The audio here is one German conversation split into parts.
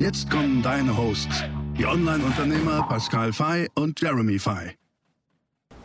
Jetzt kommen deine Hosts, die Online-Unternehmer Pascal Fay und Jeremy Fay.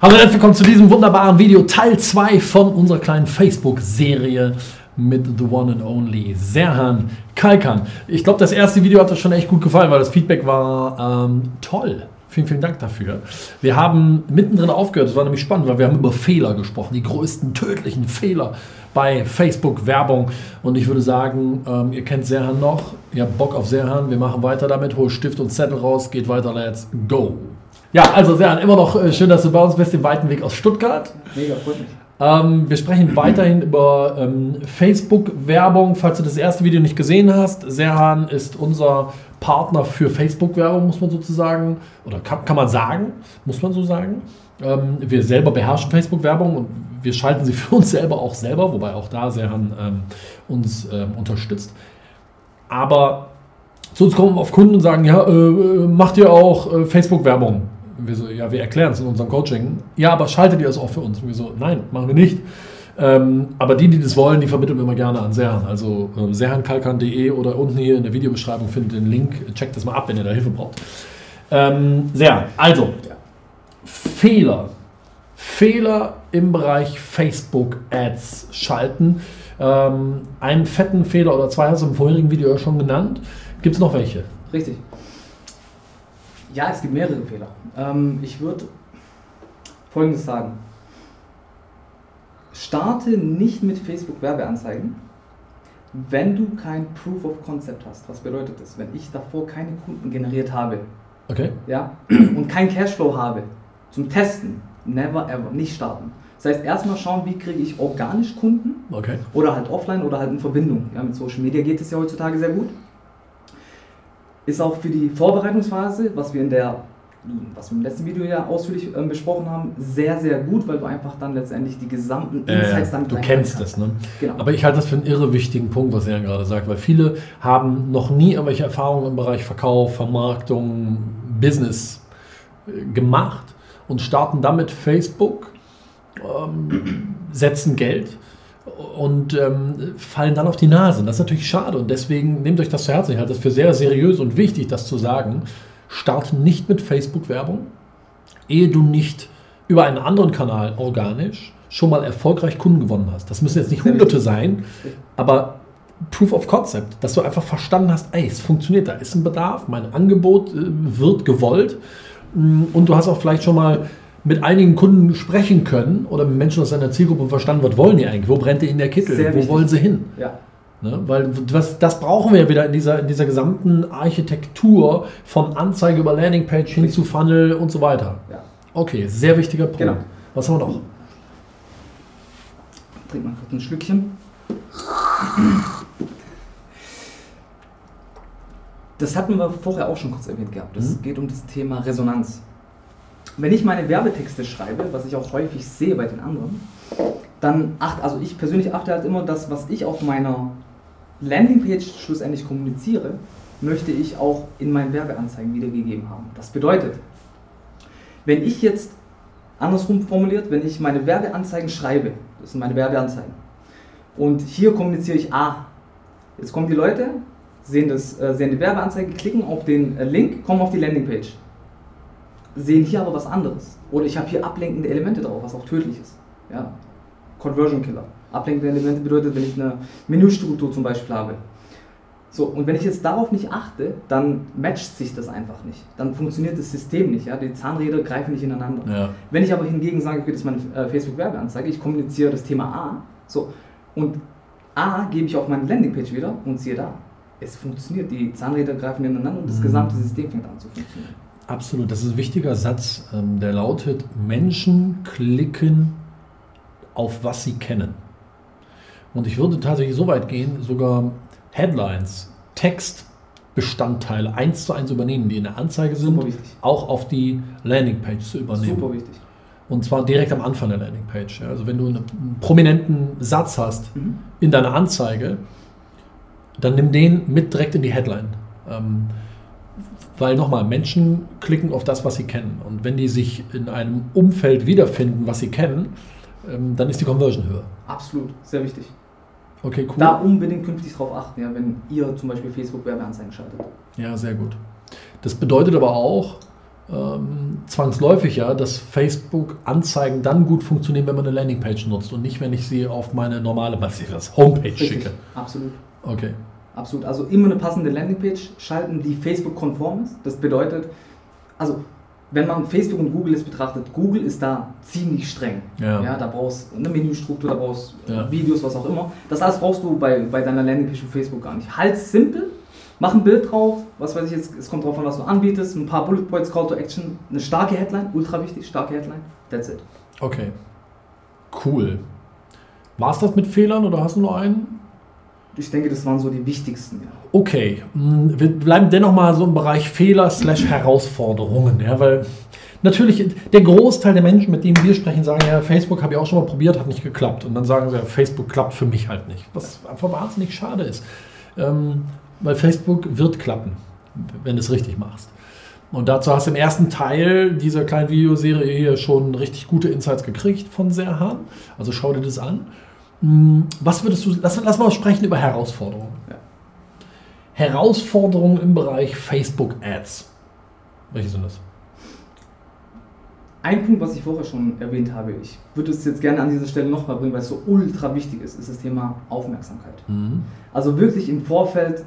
Hallo und willkommen zu diesem wunderbaren Video, Teil 2 von unserer kleinen Facebook-Serie mit The One and Only Serhan Kalkan. Ich glaube, das erste Video hat euch schon echt gut gefallen, weil das Feedback war ähm, toll. Vielen, vielen Dank dafür. Wir haben mittendrin aufgehört, das war nämlich spannend, weil wir haben über Fehler gesprochen, die größten tödlichen Fehler bei Facebook-Werbung. Und ich würde sagen, ähm, ihr kennt Serhan noch, ihr habt Bock auf Serhan, wir machen weiter damit, hol Stift und Zettel raus, geht weiter, let's go. Ja, also Serhan, immer noch äh, schön, dass du bei uns bist, den weiten Weg aus Stuttgart. Mega, freut mich. Ähm, wir sprechen weiterhin über ähm, Facebook-Werbung. Falls du das erste Video nicht gesehen hast, Serhan ist unser Partner für Facebook-Werbung, muss man sozusagen, oder kann, kann man sagen, muss man so sagen. Ähm, wir selber beherrschen Facebook-Werbung und wir schalten sie für uns selber auch selber, wobei auch da Serhan ähm, uns ähm, unterstützt. Aber zu uns kommen auf Kunden und sagen, ja, äh, macht ihr auch äh, Facebook-Werbung? Wir so, ja, wir erklären es in unserem Coaching. Ja, aber schaltet ihr das auch für uns? Und wir so, nein, machen wir nicht. Ähm, aber die, die das wollen, die vermitteln wir immer gerne an Serhan. Also äh, serhankalkan.de oder unten hier in der Videobeschreibung findet den Link. Checkt das mal ab, wenn ihr da Hilfe braucht. Ähm, Serhan, also, Fehler. Fehler im Bereich Facebook Ads schalten. Ähm, einen fetten Fehler oder zwei hast du im vorherigen Video ja schon genannt. Gibt es noch welche? Richtig. Ja, es gibt mehrere Fehler. Ähm, ich würde Folgendes sagen. Starte nicht mit Facebook Werbeanzeigen, wenn du kein Proof of Concept hast. Was bedeutet das? Wenn ich davor keine Kunden generiert habe Okay. ja, und kein Cashflow habe zum Testen, never ever, nicht starten. Das heißt, erstmal schauen, wie kriege ich organisch Kunden Okay. oder halt offline oder halt in Verbindung. Ja, mit Social Media geht es ja heutzutage sehr gut. Ist auch für die Vorbereitungsphase, was wir in der was wir im letzten Video ja ausführlich ähm, besprochen haben, sehr, sehr gut, weil du einfach dann letztendlich die gesamten Insights dann Äh, du gleich kennst das, ne? Genau. Aber ich halte das für einen irre wichtigen Punkt, was er gerade sagt, weil viele haben noch nie irgendwelche Erfahrungen im Bereich Verkauf, Vermarktung, Business äh, gemacht und starten damit Facebook, ähm, setzen Geld und ähm, fallen dann auf die Nase. Das ist natürlich schade und deswegen nehmt euch das zu Herzen. Ich halte das für sehr seriös und wichtig, das zu sagen. Starte nicht mit Facebook-Werbung, ehe du nicht über einen anderen Kanal organisch schon mal erfolgreich Kunden gewonnen hast. Das müssen jetzt nicht Hunderte sein, aber Proof of Concept, dass du einfach verstanden hast, ey, es funktioniert, da ist ein Bedarf, mein Angebot äh, wird gewollt und du hast auch vielleicht schon mal mit einigen Kunden sprechen können oder mit Menschen aus deiner Zielgruppe verstanden, was wollen die eigentlich, wo brennt ihr in der Kittel, Sehr wo wichtig. wollen sie hin? Ja, Ne? Weil das, das brauchen wir ja wieder in dieser, in dieser gesamten Architektur von Anzeige über Landingpage hin zu Funnel und so weiter. ja. Okay, sehr wichtiger Punkt. Genau. Was haben wir noch? Trink mal kurz ein Schlückchen. Das hatten wir vorher auch schon kurz erwähnt gehabt. Das Mhm. geht um das Thema Resonanz. Wenn ich meine Werbetexte schreibe, was ich auch häufig sehe bei den anderen, dann acht, also ich persönlich achte halt immer, das, was ich auf meiner Landingpage schlussendlich kommuniziere, möchte ich auch in meinen Werbeanzeigen wiedergegeben haben. Das bedeutet, wenn ich jetzt andersrum formuliert, wenn ich meine Werbeanzeigen schreibe, das sind meine Werbeanzeigen, und hier kommuniziere ich A. Jetzt kommen die Leute, sehen, das, äh, sehen die Werbeanzeige, klicken auf den äh, Link, kommen auf die Landingpage. Sehen hier aber was anderes. Oder ich habe hier ablenkende Elemente drauf, was auch tödlich ist. Ja? Conversion Killer. Ablenkende Elemente bedeutet, wenn ich eine Menüstruktur zum Beispiel habe. So, und wenn ich jetzt darauf nicht achte, dann matcht sich das einfach nicht. Dann funktioniert das System nicht. Ja? Die Zahnräder greifen nicht ineinander. Ja. Wenn ich aber hingegen sage, okay, das ist meine äh, Facebook-Werbeanzeige, ich kommuniziere das Thema A, so, und A gebe ich auf meine Landingpage wieder und siehe da, es funktioniert. Die Zahnräder greifen ineinander und das Mhm. gesamte System fängt an zu funktionieren. Absolut, das ist ein wichtiger Satz, ähm, der lautet, Menschen klicken auf was sie kennen. Und ich würde tatsächlich so weit gehen, sogar Headlines, Text Bestandteile eins zu eins übernehmen, die in der Anzeige sind, auch auf die Landingpage zu übernehmen. Super wichtig. Und zwar direkt am Anfang der Landingpage. Also wenn du einen prominenten Satz hast Mhm. in deiner Anzeige, dann nimm den mit direkt in die Headline. Ähm, weil nochmal, Menschen klicken auf das, was sie kennen. Und wenn die sich in einem Umfeld wiederfinden, was sie kennen, ähm, dann ist die Conversion höher. Absolut, sehr wichtig. Okay, cool. Da unbedingt künftig drauf achten, ja, wenn ihr zum Beispiel Facebook-Werbeanzeigen schaltet. Ja, sehr gut. Das bedeutet aber auch ähm, zwangsläufig ja, dass Facebook-Anzeigen dann gut funktionieren, wenn man eine Landingpage nutzt und nicht, wenn ich sie auf meine normale, was ist das, Homepage Richtig. schicke. Absolut. Okay. Absolut. Also immer eine passende Landingpage schalten, die Facebook-konform ist. Das bedeutet, also wenn man Facebook und Google jetzt betrachtet, Google ist da ziemlich streng. Ja. da brauchst du eine Menüstruktur, da brauchst du Ja. Videos, was auch immer. Das alles brauchst du bei, bei deiner Landingpage für Facebook gar nicht. Halt simpel, mach ein Bild drauf, was weiß ich jetzt, es kommt drauf an, was du anbietest, ein paar Bullet Points, Call to Action, eine starke Headline, ultra wichtig, starke Headline, that's it. Okay. Cool. War es das mit Fehlern oder hast du nur einen? Ich denke, das waren so die wichtigsten. Ja. Okay, mh, wir bleiben dennoch mal so im Bereich Fehler slash Herausforderungen, ja, weil natürlich der Großteil der Menschen, mit denen wir sprechen, sagen ja, Facebook habe ich auch schon mal probiert, hat nicht geklappt. Und dann sagen sie, ja, Facebook klappt für mich halt nicht, was einfach wahnsinnig schade ist. Ähm, weil Facebook wird klappen, wenn du es richtig machst. Und dazu hast du im ersten Teil dieser kleinen Videoserie hier schon richtig gute Insights gekriegt von Serhan. Also schau dir das an. Hm, Was würdest du, lass, lass mal sprechen über Herausforderungen. Ja. Herausforderungen im Bereich Facebook Ads. Welche sind das? Ein Punkt, was ich vorher schon erwähnt habe, ich würde es jetzt gerne an dieser Stelle nochmal bringen, weil es so ultra wichtig ist, ist das Thema Aufmerksamkeit. Also wirklich im Vorfeld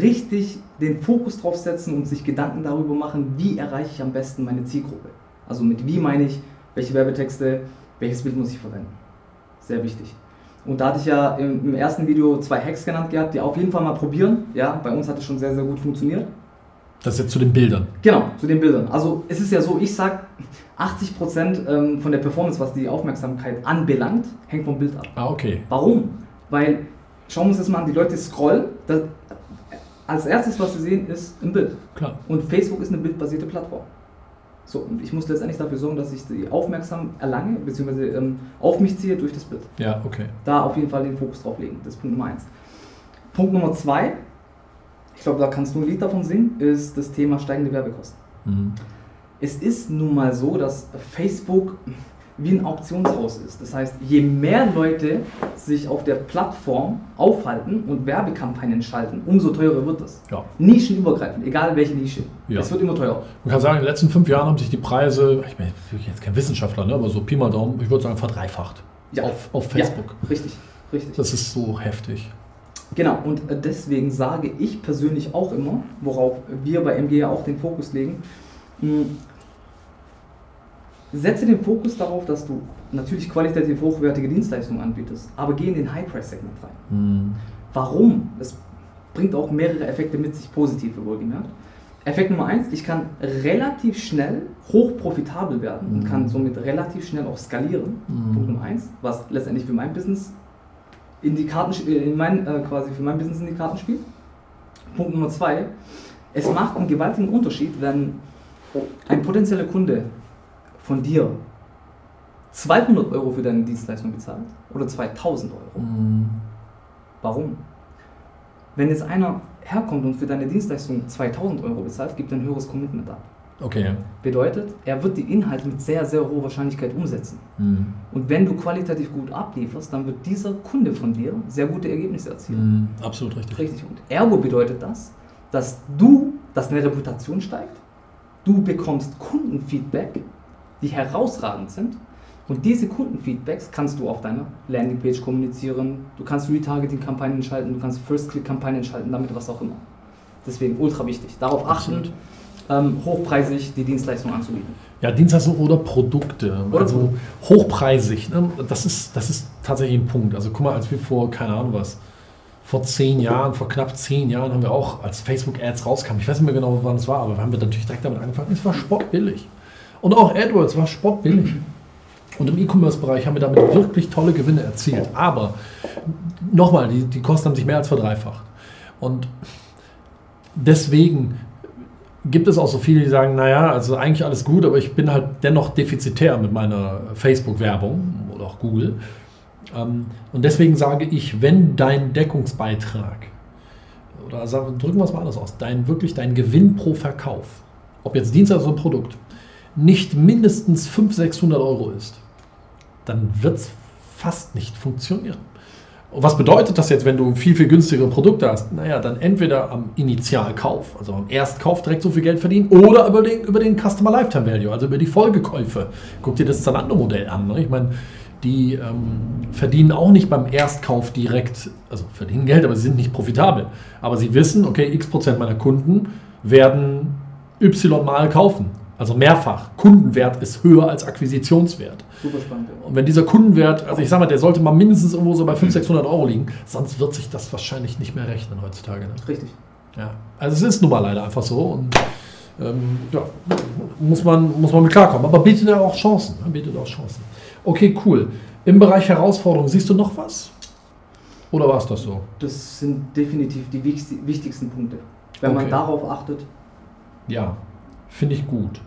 richtig den Fokus drauf setzen und sich Gedanken darüber machen, wie erreiche ich am besten meine Zielgruppe. Also mit wie meine ich, welche Werbetexte, welches Bild muss ich verwenden. Sehr wichtig. Und da hatte ich ja im, im ersten Video zwei Hacks genannt gehabt, die auf jeden Fall mal probieren. Ja, bei uns hat es schon sehr, sehr gut funktioniert. Das ist jetzt zu den Bildern. Genau, zu den Bildern. Also es ist ja so, ich sag 80% ähm, von der Performance, was die Aufmerksamkeit anbelangt, hängt vom Bild ab. Ah, okay. Warum? Weil, schauen wir uns das mal an, die Leute scrollen, das, als erstes, was sie sehen, ist ein Bild. Klar. Und Facebook ist eine bildbasierte Plattform. So, und ich muss letztendlich dafür sorgen, dass ich die aufmerksam erlange, beziehungsweise ähm, auf mich ziehe durch das Bild. Ja, okay. Da auf jeden Fall den Fokus drauf legen. Das ist Punkt Nummer eins. Punkt Nummer zwei, ich glaube, da kannst du ein Lied davon singen, ist das Thema steigende Werbekosten. Mhm. Es ist nun mal so, dass Facebook wie ein Auktionshaus ist. Das heißt, je mehr Leute sich auf der Plattform aufhalten und Werbekampagnen schalten, umso teurer wird es. Ja. Nischenübergreifend, egal welche Nische. Ja. Es wird immer teurer. Man kann sagen, in den letzten fünf Jahren haben sich die Preise, ich bin jetzt kein Wissenschaftler, ne, aber so Pi mal Daumen, ich würde sagen, verdreifacht. Ja. Auf, auf Facebook. Ja, richtig, richtig. Das ist so heftig. Genau, und äh, deswegen sage ich persönlich auch immer, worauf wir bei MG ja auch den Fokus legen, mh, setze den Fokus darauf, dass du natürlich qualitativ hochwertige Dienstleistungen anbietest, aber geh in den High-Price-Segment rein. Mhm. Warum? Es bringt auch mehrere Effekte mit sich, positive wohlgemerkt. Effekt Nummer eins, ich kann relativ schnell hoch profitabel werden und Mhm. kann somit relativ schnell auch skalieren. Mhm. Punkt Nummer eins, was letztendlich für mein Business in die Karten, äh, in mein, äh, quasi für mein Business in die Karten spielt. Punkt Nummer zwei, es macht einen gewaltigen Unterschied, wenn ein potenzieller Kunde von dir 200 Euro für deine Dienstleistung bezahlt oder 2000 Euro. Mhm. Warum? Wenn jetzt einer herkommt und für deine Dienstleistung 2000 Euro bezahlt, gibt er ein höheres Commitment ab. Okay. Bedeutet, er wird die Inhalte mit sehr, sehr hoher Wahrscheinlichkeit umsetzen. Mhm. Und wenn du qualitativ gut ablieferst, dann wird dieser Kunde von dir sehr gute Ergebnisse erzielen. Mhm. Absolut richtig. Richtig. Und ergo bedeutet das, dass du, dass deine Reputation steigt, du bekommst Kundenfeedback, die herausragend sind. Und diese Kundenfeedbacks kannst du auf deiner Landingpage kommunizieren. Du kannst Retargeting-Kampagnen schalten, du kannst First-Click-Kampagnen schalten, damit was auch immer. Deswegen ultra wichtig. Darauf achten, ähm, hochpreisig die Dienstleistung anzubieten. Ja, Dienstleistungen oder Produkte. Oder also hochpreisig. Ne? Das, ist, das ist tatsächlich ein Punkt. Also guck mal, als wir vor, keine Ahnung was, vor zehn Jahren, vor knapp zehn Jahren haben wir auch, als Facebook-Ads rauskamen, ich weiß nicht mehr genau, wann es war, aber haben wir natürlich direkt damit angefangen, es war spottbillig. Und auch AdWords war spottbillig. Und im E-Commerce-Bereich haben wir damit wirklich tolle Gewinne erzielt. Aber nochmal, die, die Kosten haben sich mehr als verdreifacht. Und deswegen gibt es auch so viele, die sagen, naja, also eigentlich alles gut, aber ich bin halt dennoch defizitär mit meiner Facebook-Werbung oder auch Google. Ähm, und deswegen sage ich, wenn dein Deckungsbeitrag, oder drücken wir es mal anders aus, dein, wirklich dein Gewinn pro Verkauf, ob jetzt Dienstleister oder Produkt, nicht mindestens 500, 600 Euro ist, dann wird es fast nicht funktionieren. Was bedeutet das jetzt, wenn du viel, viel günstigere Produkte hast? Naja, dann entweder am Initialkauf, also am Erstkauf direkt so viel Geld verdienen oder über den, über den Customer Lifetime Value, also über die Folgekäufe. Guck dir das Zalando-Modell an. Ne? Ich meine, die ähm, verdienen auch nicht beim Erstkauf direkt, also verdienen Geld, aber sie sind nicht profitabel. Aber sie wissen, okay, x Prozent meiner Kunden werden Y mal kaufen. Also mehrfach. Kundenwert ist höher als Akquisitionswert. Super spannend. ja. Und wenn dieser Kundenwert, also ich sag mal, der sollte mal mindestens irgendwo so bei 500, 600 Euro liegen, sonst wird sich das wahrscheinlich nicht mehr rechnen heutzutage. Ne? Richtig. Ja. Also es ist nun mal leider einfach so und ähm, ja, muss man, muss man mit klarkommen. Aber bietet ja auch Chancen. Ne? Bietet auch Chancen. Okay, cool. Im Bereich Herausforderungen, siehst du noch was? Oder war es das so? Das sind definitiv die wichtigsten- Punkte. Wenn man Okay. darauf achtet, Ja, finde ich gut.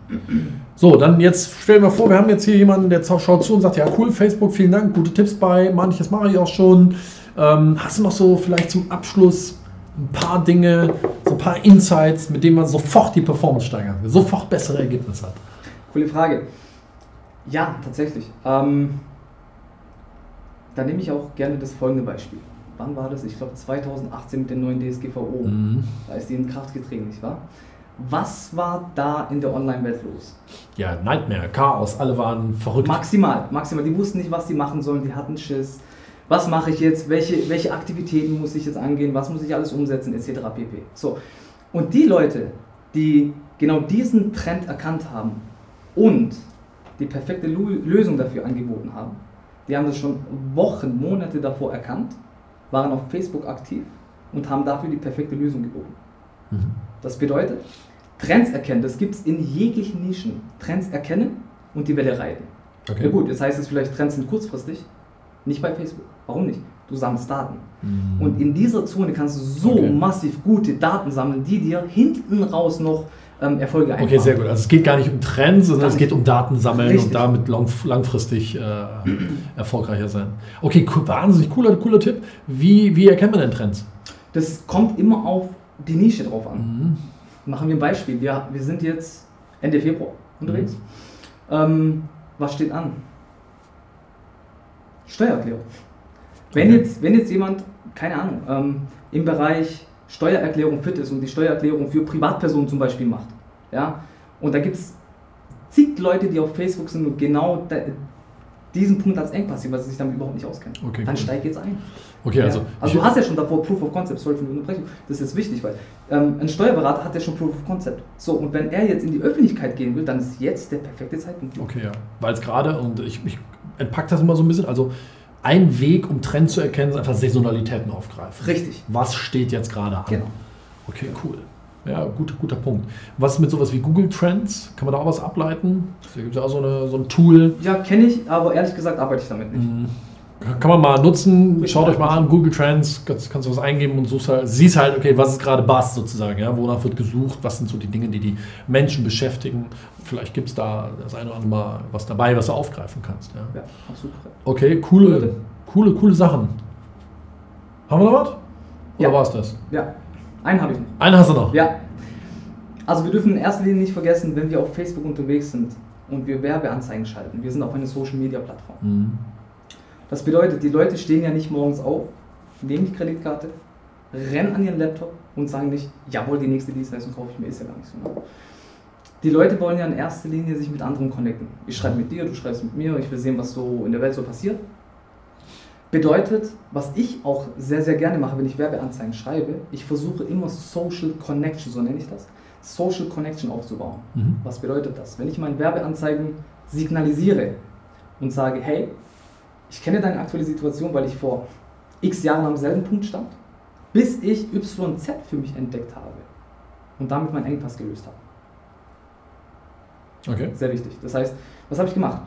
So, dann jetzt stellen wir vor, wir haben jetzt hier jemanden, der schaut zu und sagt, ja cool, Facebook, vielen Dank, gute Tipps bei, manches mache ich auch schon. Ähm, hast du noch so vielleicht zum Abschluss ein paar Dinge, so ein paar Insights, mit denen man sofort die Performance steigern kann, sofort bessere Ergebnisse hat? Coole Frage. Ja, tatsächlich. Ähm, da nehme ich auch gerne das folgende Beispiel. Wann war das? Ich glaube 2018 mit der neuen DSGVO. Mhm. Da ist die in Kraft getreten, nicht wahr? Was war da in der Online-Welt los? Ja, Nightmare, Chaos, alle waren verrückt. Maximal, maximal. Die wussten nicht, was sie machen sollen, die hatten Schiss. Was mache ich jetzt? Welche, welche Aktivitäten muss ich jetzt angehen? Was muss ich alles umsetzen? Etc. pp. So. Und die Leute, die genau diesen Trend erkannt haben und die perfekte Lösung dafür angeboten haben, die haben das schon Wochen, Monate davor erkannt, waren auf Facebook aktiv und haben dafür die perfekte Lösung geboten. Mhm. Das bedeutet, Trends erkennen, das gibt es in jeglichen Nischen. Trends erkennen und die Welle reiten. Okay. Ja gut, jetzt heißt es vielleicht, Trends sind kurzfristig, nicht bei Facebook. Warum nicht? Du sammelst Daten. Mhm. Und in dieser Zone kannst du so Okay. massiv gute Daten sammeln, die dir hinten raus noch ähm, Erfolge einfahren. Okay, sehr gut. Also es geht gar nicht um Trends, sondern es geht um Daten sammeln Richtig. und damit lang, langfristig äh, erfolgreicher sein. Okay, cool, wahnsinnig cooler, cooler Tipp. Wie, wie erkennt man denn Trends? Das kommt immer auf die Nische drauf an. Mhm. Machen wir ein Beispiel. Wir, wir sind jetzt Ende Februar unterwegs. Mhm. Ähm, was steht an? Steuererklärung. Wenn, Okay. jetzt, wenn jetzt jemand, keine Ahnung, ähm, im Bereich Steuererklärung fit ist und die Steuererklärung für Privatpersonen zum Beispiel macht, ja, und da gibt es zig Leute, die auf Facebook sind und genau diesen Punkt als Engpass sehen, weil sie sich damit überhaupt nicht auskennen, Okay, dann cool. steig jetzt ein. Okay, also, ja. also du hast ja schon davor Proof of Concept, sorry für die Unterbrechung, das ist jetzt wichtig, weil ähm, ein Steuerberater hat ja schon Proof of Concept. So, und wenn er jetzt in die Öffentlichkeit gehen will, dann ist jetzt der perfekte Zeitpunkt. okay, ja. Weil es gerade, und ich, ich entpacke das immer so ein bisschen, also ein Weg, um Trends zu erkennen, ist einfach Saisonalitäten aufgreifen. Richtig. Was steht jetzt gerade an? Genau. Okay, cool. Ja, gut, guter Punkt. Was ist mit sowas wie Google Trends? Kann man da auch was ableiten? Da gibt es ja auch so, eine, so ein Tool. Ja, kenne ich, aber ehrlich gesagt arbeite ich damit nicht. Mhm. Kann man mal nutzen, schaut euch mal an, Google Trends, kannst, kannst du was eingeben und suchst halt, siehst halt, okay, was ist gerade Bass sozusagen, ja, wonach wird gesucht, was sind so die Dinge, die die Menschen beschäftigen. Vielleicht gibt es da das eine oder andere Mal was dabei, was du aufgreifen kannst. Ja. Ja, absolut. Okay, coole, coole, coole Sachen. Haben wir noch was? Oder Ja. war es das? Ja, einen habe ich noch. Einen hast du noch. Ja. Also wir dürfen in erster Linie nicht vergessen, wenn wir auf Facebook unterwegs sind und wir Werbeanzeigen schalten, wir sind auf einer Social Media Plattform. Mhm. Das bedeutet, die Leute stehen ja nicht morgens auf, nehmen die Kreditkarte, rennen an ihren Laptop und sagen nicht, jawohl, die nächste Dienstleistung kaufe ich mir, ist ja gar nicht so. Ne? Die Leute wollen ja in erster Linie sich mit anderen connecten. Ich schreibe mit dir, du schreibst mit mir, ich will sehen, was so in der Welt so passiert. Bedeutet, was ich auch sehr, sehr gerne mache, wenn ich Werbeanzeigen schreibe, ich versuche immer Social Connection, so nenne ich das, Social Connection aufzubauen. Mhm. Was bedeutet das? Wenn ich meine Werbeanzeigen signalisiere und sage, hey, ich kenne deine aktuelle Situation, weil ich vor x Jahren am selben Punkt stand, bis ich YZ für mich entdeckt habe und damit meinen Engpass gelöst habe. Okay. Sehr wichtig. Das heißt, was habe ich gemacht?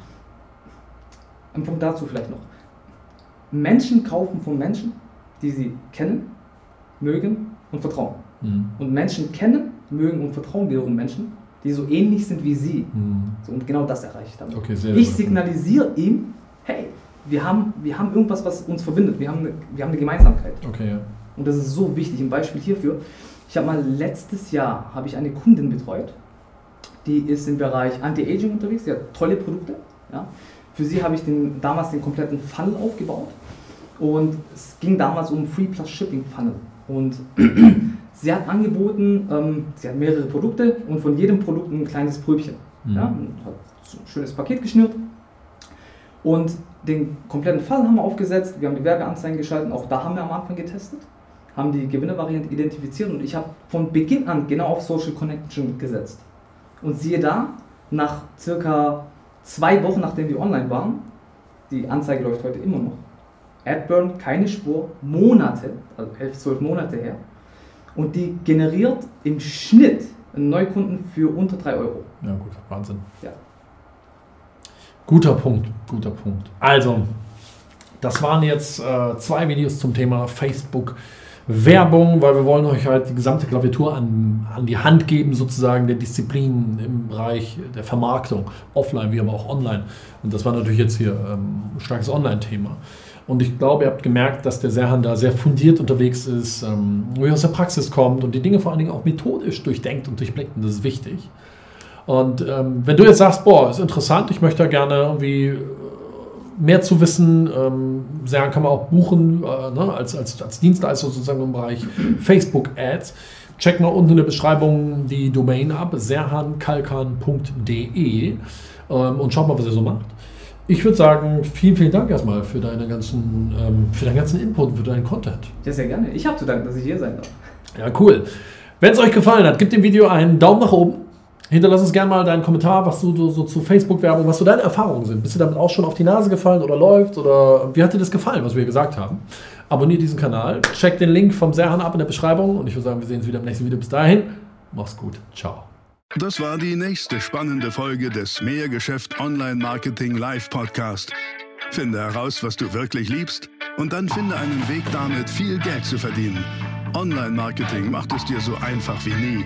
Ein Punkt dazu vielleicht noch. Menschen kaufen von Menschen, die sie kennen, mögen und vertrauen. Mhm. Und Menschen kennen, mögen und vertrauen wiederum Menschen, die so ähnlich sind wie sie. Mhm. So, und genau das erreiche ich damit. Okay, ich signalisiere ihm, hey, wir haben, wir haben irgendwas, was uns verbindet. Wir haben eine, wir haben eine Gemeinsamkeit. Okay, ja. Und das ist so wichtig. Ein Beispiel hierfür. Ich habe mal letztes Jahr habe ich eine Kundin betreut, die ist im Bereich Anti-Aging unterwegs, sie hat tolle Produkte. Ja. Für sie habe ich den, damals den kompletten Funnel aufgebaut und es ging damals um Free Plus Shipping Funnel. Und sie hat angeboten, ähm, sie hat mehrere Produkte und von jedem Produkt ein kleines Pröbchen. Mhm. Ja, hat ein schönes Paket geschnürt. Und den kompletten Fall haben wir aufgesetzt, wir haben die Werbeanzeigen geschaltet, auch da haben wir am Anfang getestet, haben die Gewinnervariante identifiziert und ich habe von Beginn an genau auf Social Connection gesetzt. Und siehe da, nach circa zwei Wochen, nachdem wir online waren, die Anzeige läuft heute immer noch, AdBurn keine Spur, Monate, also 11, 12 Monate her, und die generiert im Schnitt einen Neukunden für unter 3 Euro. Ja gut, Wahnsinn. Ja. Guter Punkt, guter Punkt. Also, das waren jetzt äh, zwei Videos zum Thema Facebook. Werbung, weil wir wollen euch halt die gesamte Klaviatur an, an die Hand geben, sozusagen der Disziplinen im Bereich der Vermarktung, offline wie aber auch online. Und das war natürlich jetzt hier ähm, ein starkes Online-Thema. Und ich glaube, ihr habt gemerkt, dass der Serhan da sehr fundiert unterwegs ist, ähm, wo er aus der Praxis kommt und die Dinge vor allen Dingen auch methodisch durchdenkt und durchblickt. Und das ist wichtig. Und ähm, wenn du jetzt sagst, boah, ist interessant, ich möchte da gerne irgendwie mehr zu wissen, ähm, Serhan kann man auch buchen äh, ne, als, als, als Dienstleister sozusagen im Bereich Facebook Ads. Check mal unten in der Beschreibung die Domain ab, serhankalkan.de ähm, und schaut mal, was er so macht. Ich würde sagen, vielen, vielen Dank erstmal für, deine ganzen, ähm, für deinen ganzen Input, für deinen Content. Ja, sehr gerne. Ich habe zu danken, dass ich hier sein darf. Ja, cool. Wenn es euch gefallen hat, gebt dem Video einen Daumen nach oben. Hinterlass uns gerne mal deinen Kommentar, was du so zu Facebook-Werbung, was so deine Erfahrungen sind. Bist du damit auch schon auf die Nase gefallen oder läuft? Oder wie hat dir das gefallen, was wir gesagt haben? Abonniert diesen Kanal, check den Link vom Serhan ab in der Beschreibung und ich würde sagen, wir sehen uns wieder im nächsten Video. Bis dahin, mach's gut. Ciao. Das war die nächste spannende Folge des Mehrgeschäft Online Marketing Live Podcast. Finde heraus, was du wirklich liebst und dann finde einen Weg damit, viel Geld zu verdienen. Online Marketing macht es dir so einfach wie nie.